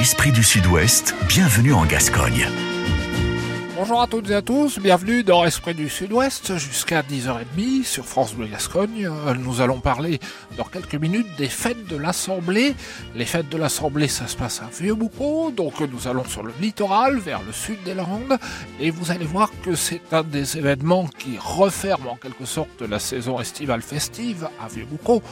Esprit du Sud-Ouest, bienvenue en Gascogne. Bonjour à toutes et à tous, bienvenue dans Esprit du Sud-Ouest jusqu'à 10h30 sur France Bleu Gascogne. Euh, Nous allons parler dans quelques minutes des fêtes de l'Assemblée. Les fêtes de l'Assemblée, ça se passe à Vieux-Boucau, donc nous allons sur le littoral, vers le sud des Landes, et vous allez voir que c'est un des événements qui referme en quelque sorte la saison estivale festive à Vieux-Boucau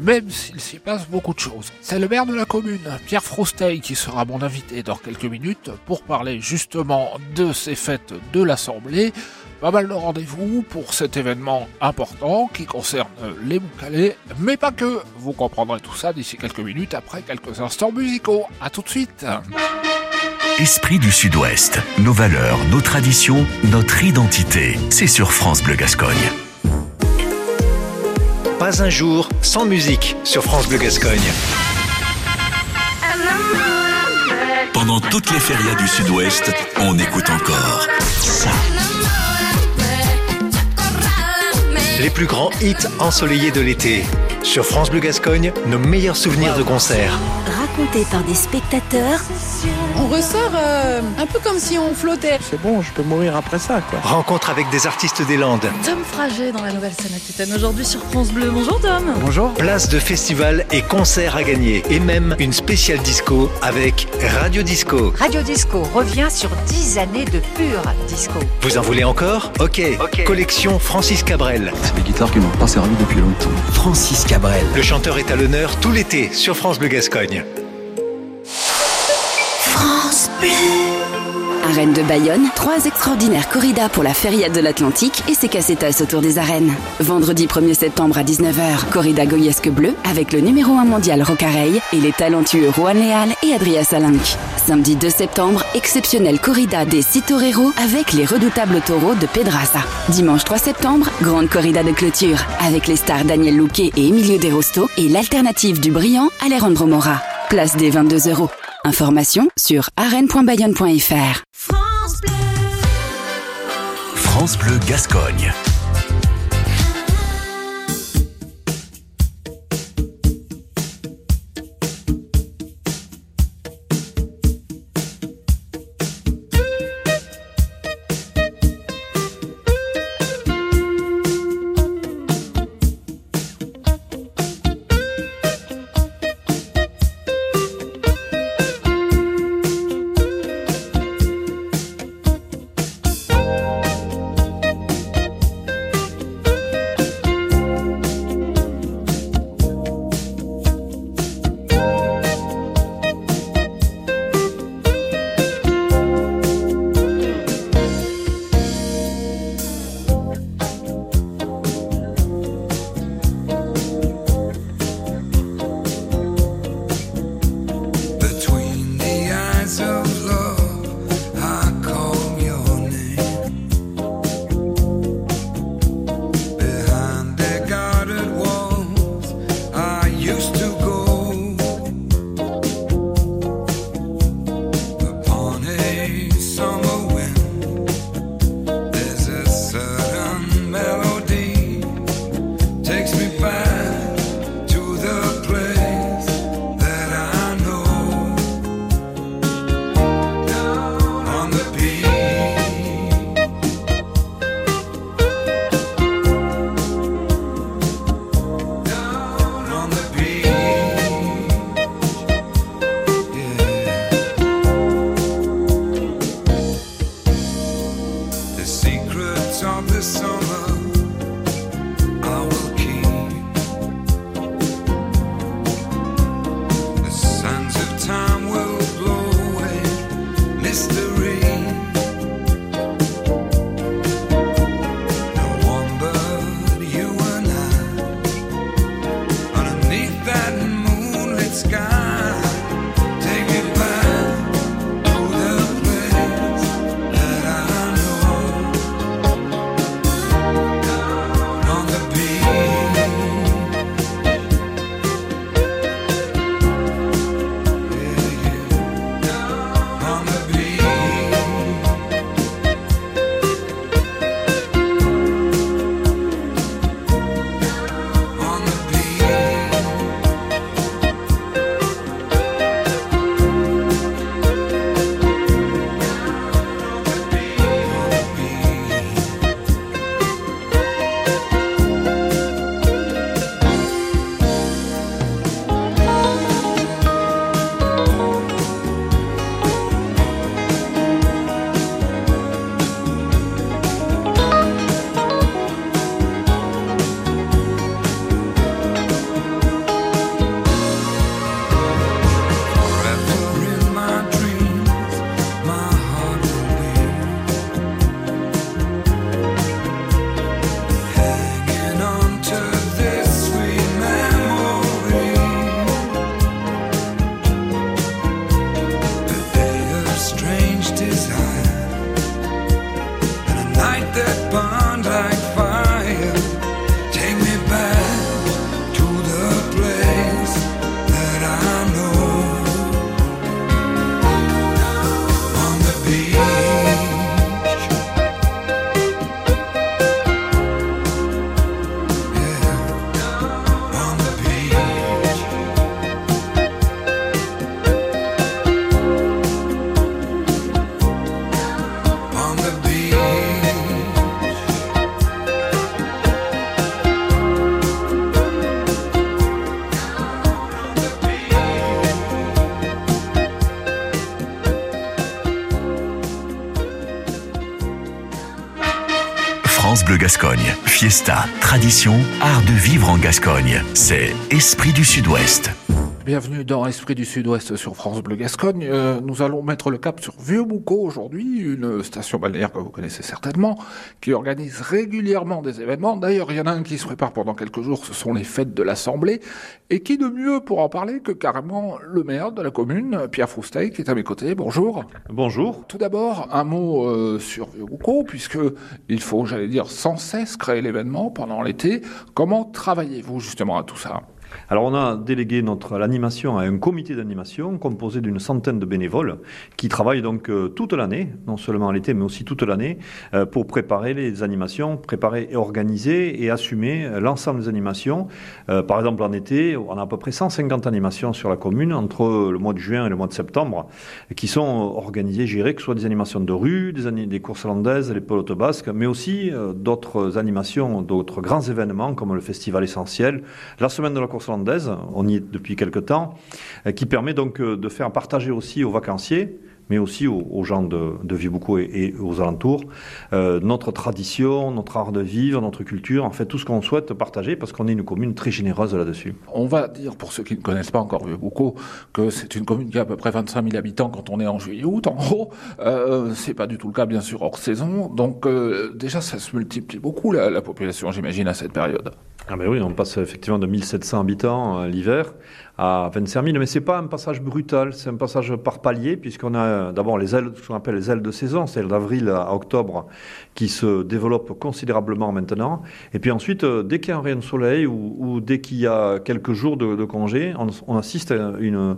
même s'il s'y passe beaucoup de choses. C'est le maire de la commune, Pierre Frousteil, qui sera mon invité dans quelques minutes pour parler justement de ces fêtes de l'Assemblée. Pas mal de rendez-vous pour cet événement important qui concerne les Boucalais, mais pas que. Vous comprendrez tout ça d'ici quelques minutes après quelques instants musicaux. A tout de suite. Esprit du Sud-Ouest, nos valeurs, nos traditions, notre identité, c'est sur France Bleu Gascogne. Pas un jour sans musique sur France Bleu Gascogne. Pendant toutes les férias du Sud-Ouest, on écoute encore ça. Les plus grands hits ensoleillés de l'été. Sur France Bleu Gascogne, nos meilleurs souvenirs de concert. raconté par des spectateurs ressort euh, un peu comme si on flottait. C'est bon, je peux mourir après ça, quoi. Rencontre avec des artistes des Landes. Tom Fraget dans la nouvelle scène Aquitaine aujourd'hui sur France Bleu. Bonjour Tom. Bonjour. Place de festivals et concerts à gagner. Et même une spéciale disco avec Radio Disco. Radio Disco revient sur 10 années de pur disco. Vous en voulez encore? Ok. Collection Francis Cabrel. C'est des guitares qui m'ont pas servi depuis longtemps. Francis Cabrel. Le chanteur est à l'honneur tout l'été sur France Bleu Gascogne. Arène de Bayonne, trois extraordinaires corridas pour la Feria de l'Atlantique et ses casetas autour des arènes. Vendredi 1er septembre à 19h, corrida goyesque bleu avec le numéro 1 mondial Rocareil et les talentueux Juan Leal et Adria Salinck. Samedi 2 septembre, exceptionnelle corrida des Citoreros avec les redoutables taureaux de Pedraza. Dimanche 3 septembre, grande corrida de clôture avec les stars Daniel Louquet et Emilio De Rosto et l'alternative du brillant Alejandro Mora. Place des 22 euros. Information sur arène.bayonne.fr. France Bleu Gascogne. Bleu Tradition, art de vivre en Gascogne. C'est Esprit du Sud-Ouest. Bienvenue dans Esprit du Sud-Ouest sur France Bleu Gascogne. Euh, nous allons mettre le cap sur Vieux-Boucau aujourd'hui, une station balnéaire que vous connaissez certainement, qui organise régulièrement des événements. D'ailleurs, il y en a un qui se prépare pendant quelques jours, ce sont les fêtes de l'Assemblée. Et qui de mieux pour en parler que carrément le maire de la commune, Pierre Frousteil, qui est à mes côtés. Bonjour. Bonjour. Tout d'abord, un mot euh, sur Vieux-Boucau, puisque il faut, j'allais dire, sans cesse créer l'événement pendant l'été. Comment travaillez-vous justement à tout ça? Alors on a délégué notre l'animation à un comité d'animation composé d'une centaine de bénévoles qui travaillent donc euh, toute l'année, non seulement l'été mais aussi toute l'année, euh, pour préparer les animations, préparer et organiser et assumer euh, l'ensemble des animations. par exemple en été, on a à peu près 150 animations sur la commune entre le mois de juin et le mois de septembre qui sont organisées, j'irai que ce soit des animations de rue, des, des courses landaises, les pelotes basques, mais aussi d'autres animations, d'autres grands événements comme le festival essentiel, la semaine de la course on y est depuis quelque temps, euh, qui permet donc euh, de faire partager aussi aux vacanciers mais aussi aux, gens de, de Vieux-Boucau et, aux alentours, euh, notre tradition, notre art de vivre, notre culture, en fait tout ce qu'on souhaite partager parce qu'on est une commune très généreuse là-dessus. On va dire, pour ceux qui ne connaissent pas encore Vieux-Boucau, que c'est une commune qui a à peu près 25 000 habitants quand on est en juillet-août, en gros. Euh, c'est pas du tout le cas, bien sûr, hors saison. Donc déjà, ça se multiplie beaucoup, la population, j'imagine, à cette période. Ah ben oui, on passe effectivement de 1700 habitants l'hiver à 25 000, mais c'est pas un passage brutal, c'est un passage par palier, puisqu'on a d'abord les ailes, ce qu'on appelle les ailes de saison, c'est d'avril à octobre, qui se développent considérablement maintenant. Et puis ensuite, euh, dès qu'il y a un rayon de soleil ou, dès qu'il y a quelques jours de, congé, on, assiste à une,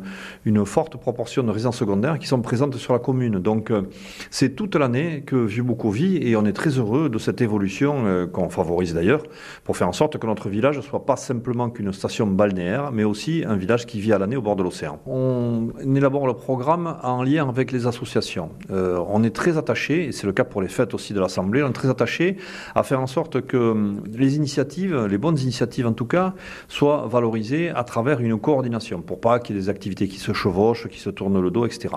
forte proportion de résidences secondaires qui sont présentes sur la commune. Donc euh, c'est toute l'année que Vieux-Boucau vit et on est très heureux de cette évolution euh, qu'on favorise d'ailleurs pour faire en sorte que notre village ne soit pas simplement qu'une station balnéaire, mais aussi un village qui vit à l'année au bord de l'océan. On élabore le programme en lien avec les associations. Euh, on est très attaché, et c'est le cas pour les fêtes aussi de l'Assemblée, on est très attaché à faire en sorte que hum, les initiatives, les bonnes initiatives en tout cas, soient valorisées à travers une coordination, pour pas qu'il y ait des activités qui se chevauchent, qui se tournent le dos, etc.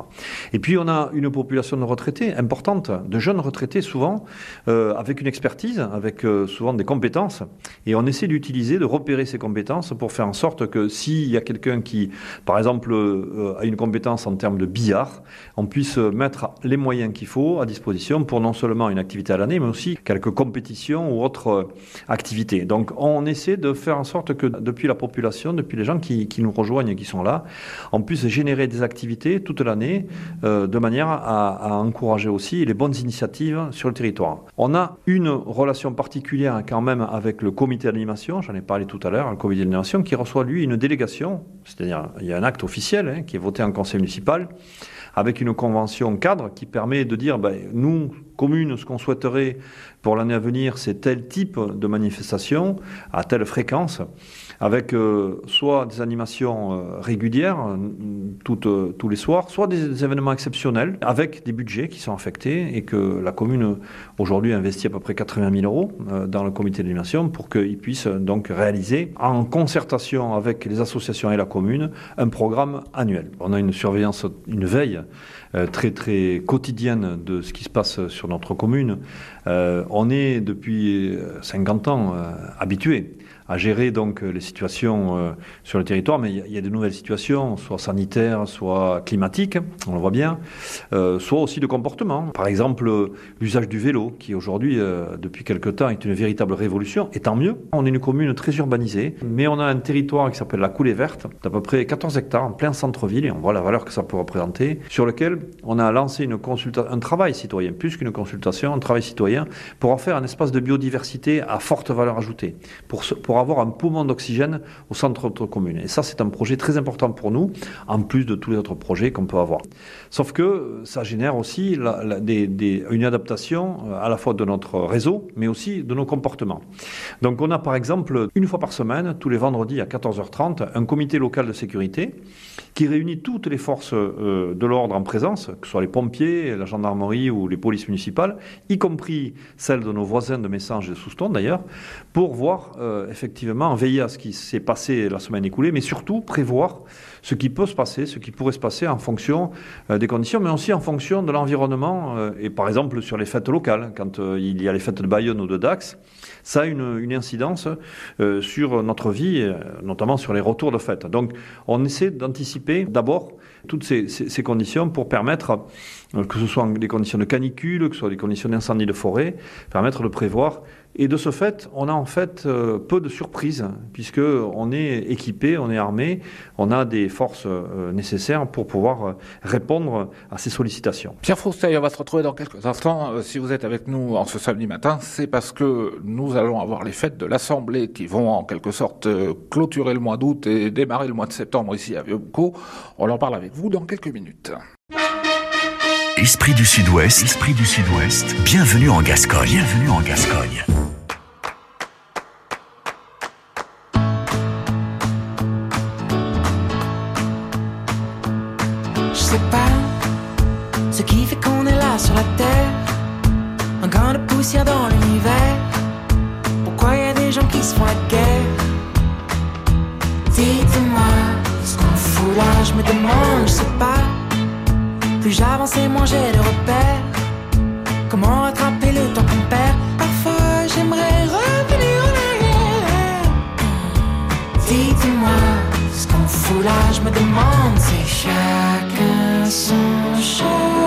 Et puis on a une population de retraités importante, de jeunes retraités souvent, euh, avec une expertise, avec euh, souvent des compétences, et on essaie d'utiliser, de repérer ces compétences pour faire en sorte que s'il y a quelqu'un qui, par exemple, euh, a une compétence en termes de billard, on puisse mettre les moyens qu'il faut à disposition pour non seulement une activité à l'année, mais aussi quelques compétitions ou autres euh, activités. Donc on essaie de faire en sorte que depuis la population, depuis les gens qui, nous rejoignent et qui sont là, on puisse générer des activités toute l'année euh, de manière à, à, encourager aussi les bonnes initiatives sur le territoire. On a une relation particulière quand même avec le comité d'animation, j'en ai parlé tout à l'heure, le comité d'animation qui reçoit lui une délégation. C'est-à-dire il y a un acte officiel hein, qui est voté en conseil municipal avec une convention cadre qui permet de dire, ben, nous, commune, ce qu'on souhaiterait pour l'année à venir, c'est tel type de manifestation à telle fréquence avec euh, soit des animations euh, régulières euh, tous les soirs, soit des, événements exceptionnels avec des budgets qui sont affectés et que la commune aujourd'hui investit à peu près 80 000 euros dans le comité d'animation pour qu'ils puissent donc réaliser en concertation avec les associations et la commune un programme annuel. On a une surveillance, une veille très très quotidienne de ce qui se passe sur notre commune. on est depuis 50 ans habitué à gérer donc les situations euh, sur le territoire, mais il y, a de nouvelles situations, soit sanitaires, soit climatiques, on le voit bien, euh, soit aussi de comportement. Par exemple, l'usage du vélo, qui aujourd'hui, euh, depuis quelque temps, est une véritable révolution, et tant mieux. On est une commune très urbanisée, mais on a un territoire qui s'appelle la Coulée Verte, d'à peu près 14 hectares, en plein centre-ville, et on voit la valeur que ça peut représenter, sur lequel on a lancé une un travail citoyen, plus qu'une consultation, un travail citoyen, pour en faire un espace de biodiversité à forte valeur ajoutée, pour, avoir un poumon d'oxygène au centre de notre commune. Et ça, c'est un projet très important pour nous, en plus de tous les autres projets qu'on peut avoir. Sauf que ça génère aussi une adaptation euh, à la fois de notre réseau, mais aussi de nos comportements. Donc on a par exemple, une fois par semaine, tous les vendredis à 14h30, un comité local de sécurité qui réunit toutes les forces euh, de l'ordre en présence, que ce soit les pompiers, la gendarmerie ou les polices municipales, y compris celles de nos voisins de Messanges et de Souston d'ailleurs, pour voir euh, effectivement effectivement, veiller à ce qui s'est passé la semaine écoulée, mais surtout prévoir ce qui peut se passer, ce qui pourrait se passer en fonction euh, des conditions, mais aussi en fonction de l'environnement. Euh, et par exemple, sur les fêtes locales, quand euh, il y a les fêtes de Bayonne ou de Dax, ça a une, une incidence sur notre vie, notamment sur les retours de fêtes. Donc, on essaie d'anticiper d'abord toutes ces, conditions pour permettre, que ce soit des conditions de canicule, que ce soit des conditions d'incendie de forêt, permettre de prévoir et de ce fait, on a en fait euh, peu de surprises, puisque on est équipé, on est armé, on a des forces euh, nécessaires pour pouvoir euh, répondre à ces sollicitations. Pierre Frousteil, on va se retrouver dans quelques instants. Si vous êtes avec nous en ce samedi matin, c'est parce que nous allons avoir les fêtes de l'Assemblée qui vont en quelque sorte clôturer le mois d'août et démarrer le mois de septembre ici à vieux On en parle avec vous dans quelques minutes. Esprit du Sud-Ouest, Esprit du Sud-Ouest, bienvenue en Gascogne, bienvenue en Gascogne. Plus j'avance et moins j'ai de repères. Comment rattraper le temps qu'on perd? Parfois j'aimerais revenir en arrière. Dites-moi ce qu'on fout là, je me demande, c'est chacun son chemin.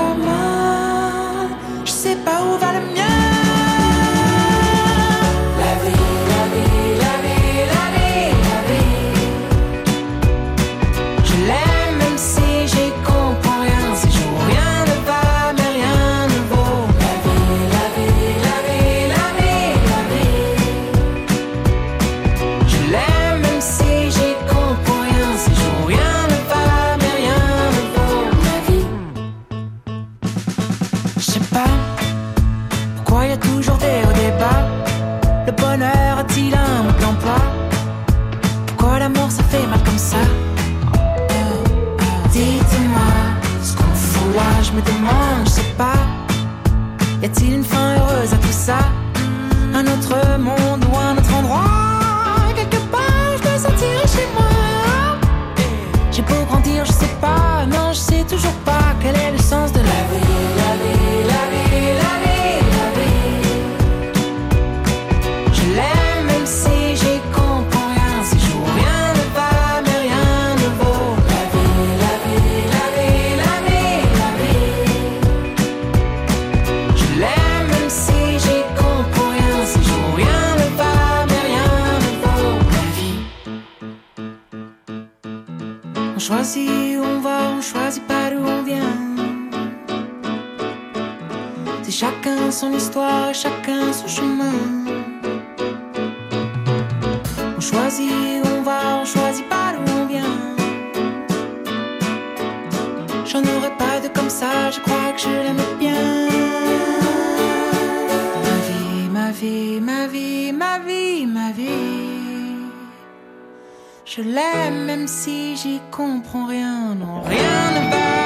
Je l'aime même si j'y comprends rien, non rien ne va.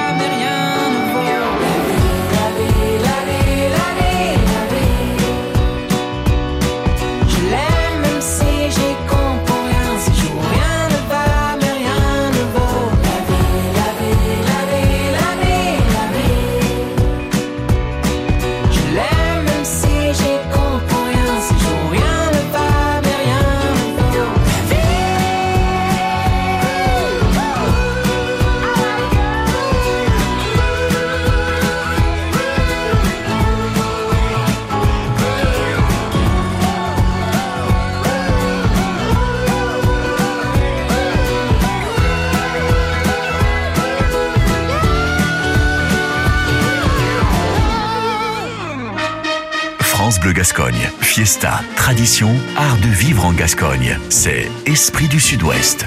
Gascogne. Fiesta, tradition, art de vivre en Gascogne. C'est Esprit du Sud-Ouest.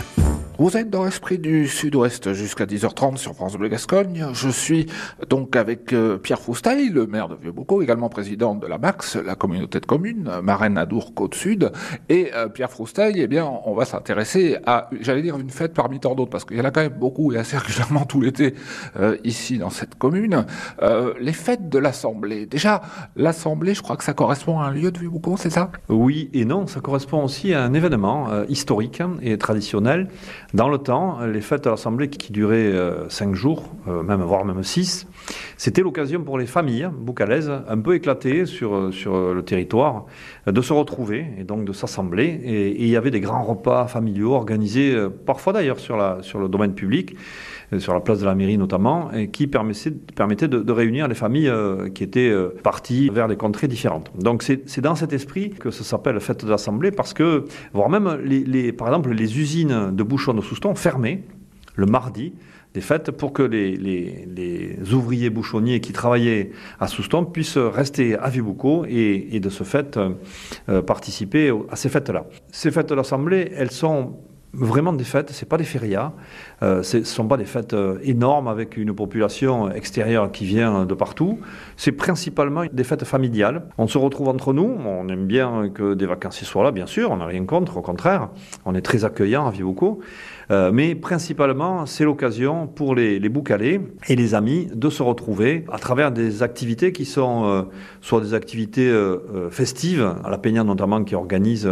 Vous êtes dans l'esprit du Sud-Ouest jusqu'à 10h30 sur France Bleu Gascogne. Je suis donc avec euh, Pierre Foustail, le maire de Vieux-Boucau, également président de la MAX, la communauté de communes, Marraine Adour Côte-Sud. Et euh, Pierre Foustail, eh bien, on va s'intéresser à, j'allais dire une fête parmi tant d'autres, parce qu'il y en a quand même beaucoup et assez régulièrement tout l'été euh, ici dans cette commune. les fêtes de l'Assemblée. Déjà, l'Assemblée, je crois que ça correspond à un lieu de Vieux-Boucau, c'est ça? Oui et non, ça correspond aussi à un événement historique et traditionnel dans le temps, les fêtes de l'Assemblée qui duraient euh, cinq jours, euh, même voire même six, c'était l'occasion pour les familles boucalaises, un peu éclatées sur, euh, le territoire, de se retrouver et donc de s'assembler. Et, il y avait des grands repas familiaux organisés, parfois d'ailleurs sur le domaine public sur la place de la mairie notamment, et qui permettait, de, réunir les familles qui étaient parties vers des contrées différentes. Donc c'est dans cet esprit que ça s'appelle fête de l'Assemblée, parce que, voire même, par exemple, les usines de bouchons de Souston fermées le mardi des fêtes pour que les, ouvriers bouchonniers qui travaillaient à Souston puissent rester à Vibucco et, de ce fait euh, participer à ces fêtes-là. Ces fêtes de l'Assemblée, elles sont vraiment des fêtes, ce pas des férias, euh, ce sont pas des fêtes euh, énormes avec une population extérieure qui vient de partout, c'est principalement des fêtes familiales. On se retrouve entre nous, on aime bien que des vacanciers soient là, bien sûr, on n'a rien contre, au contraire, on est très accueillant à Vibucco, euh, mais principalement, c'est l'occasion pour les, les boucalés et les amis de se retrouver à travers des activités qui sont euh, soit des activités euh, festives, à la Peña notamment qui organise,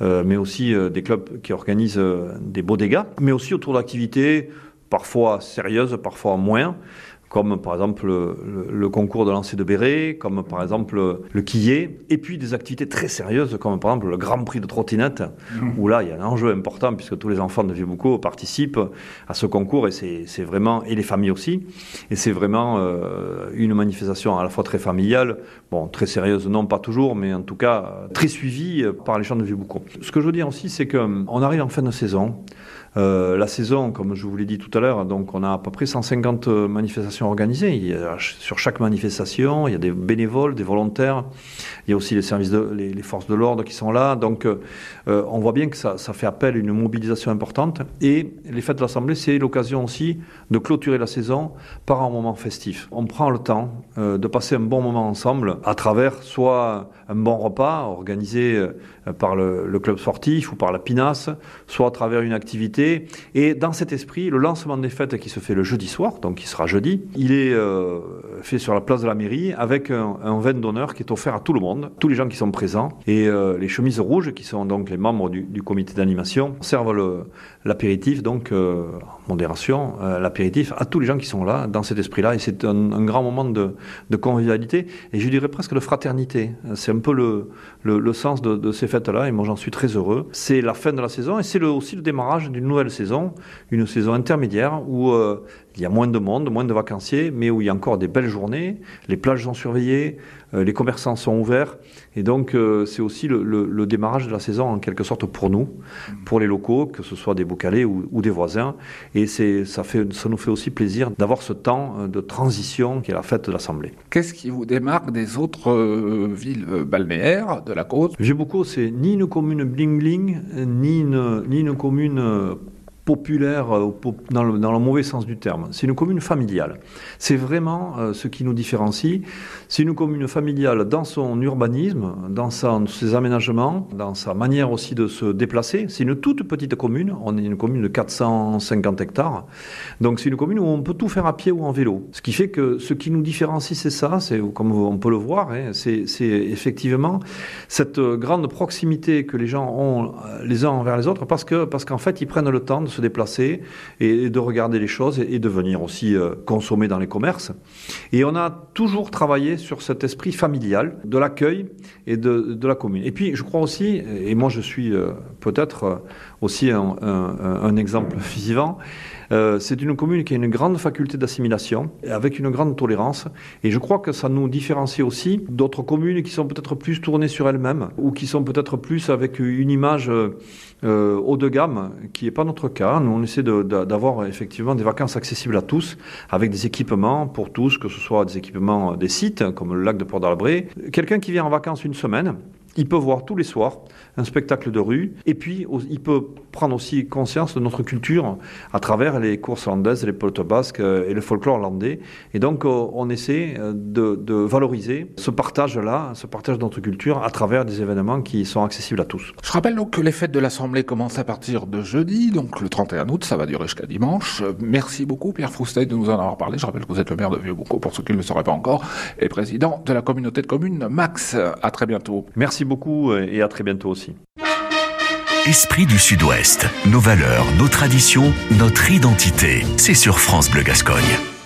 mais aussi des clubs qui organisent des beaux dégâts, mais aussi autour d'activités parfois sérieuses, parfois moins comme par exemple le, concours de lancer de béret, comme par exemple le quillet, et puis des activités très sérieuses comme par exemple le Grand Prix de trottinette, mmh. où là il y a un enjeu important puisque tous les enfants de Vieux-Boucau participent à ce concours et c'est vraiment, et les familles aussi, et c'est vraiment euh, une manifestation à la fois très familiale, bon très sérieuse non pas toujours, mais en tout cas très suivie par les gens de Vieux-Boucau. Ce que je veux dire aussi c'est qu'on arrive en fin de saison, euh, la saison, comme je vous l'ai dit tout à l'heure, donc on a à peu près 150 manifestations organisées. sur chaque manifestation, il y a des bénévoles, des volontaires. Il y a aussi les services, de, les, forces de l'ordre qui sont là. Donc, euh, on voit bien que ça, fait appel à une mobilisation importante. Et les fêtes de l'Assemblée, c'est l'occasion aussi de clôturer la saison par un moment festif. On prend le temps euh, de passer un bon moment ensemble à travers soit un bon repas organisé par le, le club sportif ou par la Pinasse, soit à travers une activité et dans cet esprit, le lancement des fêtes qui se fait le jeudi soir, donc qui sera jeudi, il est euh, fait sur la place de la mairie avec un, vin d'honneur qui est offert à tout le monde, tous les gens qui sont présents. Et euh, les chemises rouges, qui sont donc les membres du, comité d'animation, servent l'apéritif, donc euh, modération, l'apéritif à tous les gens qui sont là, dans cet esprit-là. Et c'est un, grand moment de, convivialité et je dirais presque de fraternité. C'est un peu le, le, sens de, ces fêtes-là et moi j'en suis très heureux. C'est la fin de la saison et c'est aussi le démarrage d'une nouvelle saison, une saison intermédiaire où euh, il y a moins de monde, moins de vacanciers, mais où il y a encore des belles journées, les plages sont surveillées, euh, les commerçants sont ouverts, et donc euh, c'est aussi le, démarrage de la saison en quelque sorte pour nous, pour les locaux, que ce soit des Boucalais ou, ou des voisins, et ça, fait, ça nous fait aussi plaisir d'avoir ce temps de transition qui est la fête de l'Assemblée. Qu'est-ce qui vous démarque des autres villes balnéaires de la côte? J'ai beaucoup, c'est ni une commune bling-bling, ni une, ni une commune populaire euh, dans le, mauvais sens du terme. C'est une commune familiale. C'est vraiment euh, ce qui nous différencie. C'est une commune familiale dans son urbanisme, dans ses aménagements, dans sa manière aussi de se déplacer. C'est une toute petite commune. On est une commune de 450 hectares. Donc c'est une commune où on peut tout faire à pied ou en vélo. Ce qui fait que ce qui nous différencie, c'est ça. C'est comme on peut le voir. Hein, c'est effectivement cette grande proximité que les gens ont euh, les uns envers les autres parce que parce qu'en fait ils prennent le temps de se déplacer et, de regarder les choses et, de venir aussi euh, consommer dans les commerces. Et on a toujours travaillé sur cet esprit familial de l'accueil et de, la commune. Et puis je crois aussi, et moi je suis euh, peut-être aussi un, un exemple vivant, euh, c'est une commune qui a une grande faculté d'assimilation, avec une grande tolérance. Et je crois que ça nous différencie aussi d'autres communes qui sont peut-être plus tournées sur elles-mêmes, ou qui sont peut-être plus avec une image euh, haut de gamme, qui n'est pas notre cas. Nous, on essaie d'avoir effectivement des vacances accessibles à tous, avec des équipements pour tous, que ce soit des équipements des sites, comme le lac de Port d'Albret. Quelqu'un qui vient en vacances une semaine, il peut voir tous les soirs un spectacle de rue. Et puis, il peut prendre aussi conscience de notre culture à travers les courses landaises, les pelotes basques et le folklore landais. Et donc, on essaie de, de valoriser ce partage-là, ce partage de notre culture à travers des événements qui sont accessibles à tous. Je rappelle donc que les fêtes de l'Assemblée commencent à partir de jeudi, donc le 31 août, ça va durer jusqu'à dimanche. Merci beaucoup Pierre Froustey de nous en avoir parlé. Je rappelle que vous êtes le maire de Vieux-Boucau, pour ceux qui ne le sauraient pas encore, et président de la communauté de communes Max. À très bientôt. Merci beaucoup et à très bientôt aussi. Esprit du Sud-Ouest, nos valeurs, nos traditions, notre identité, c'est sur France Bleu Gascogne.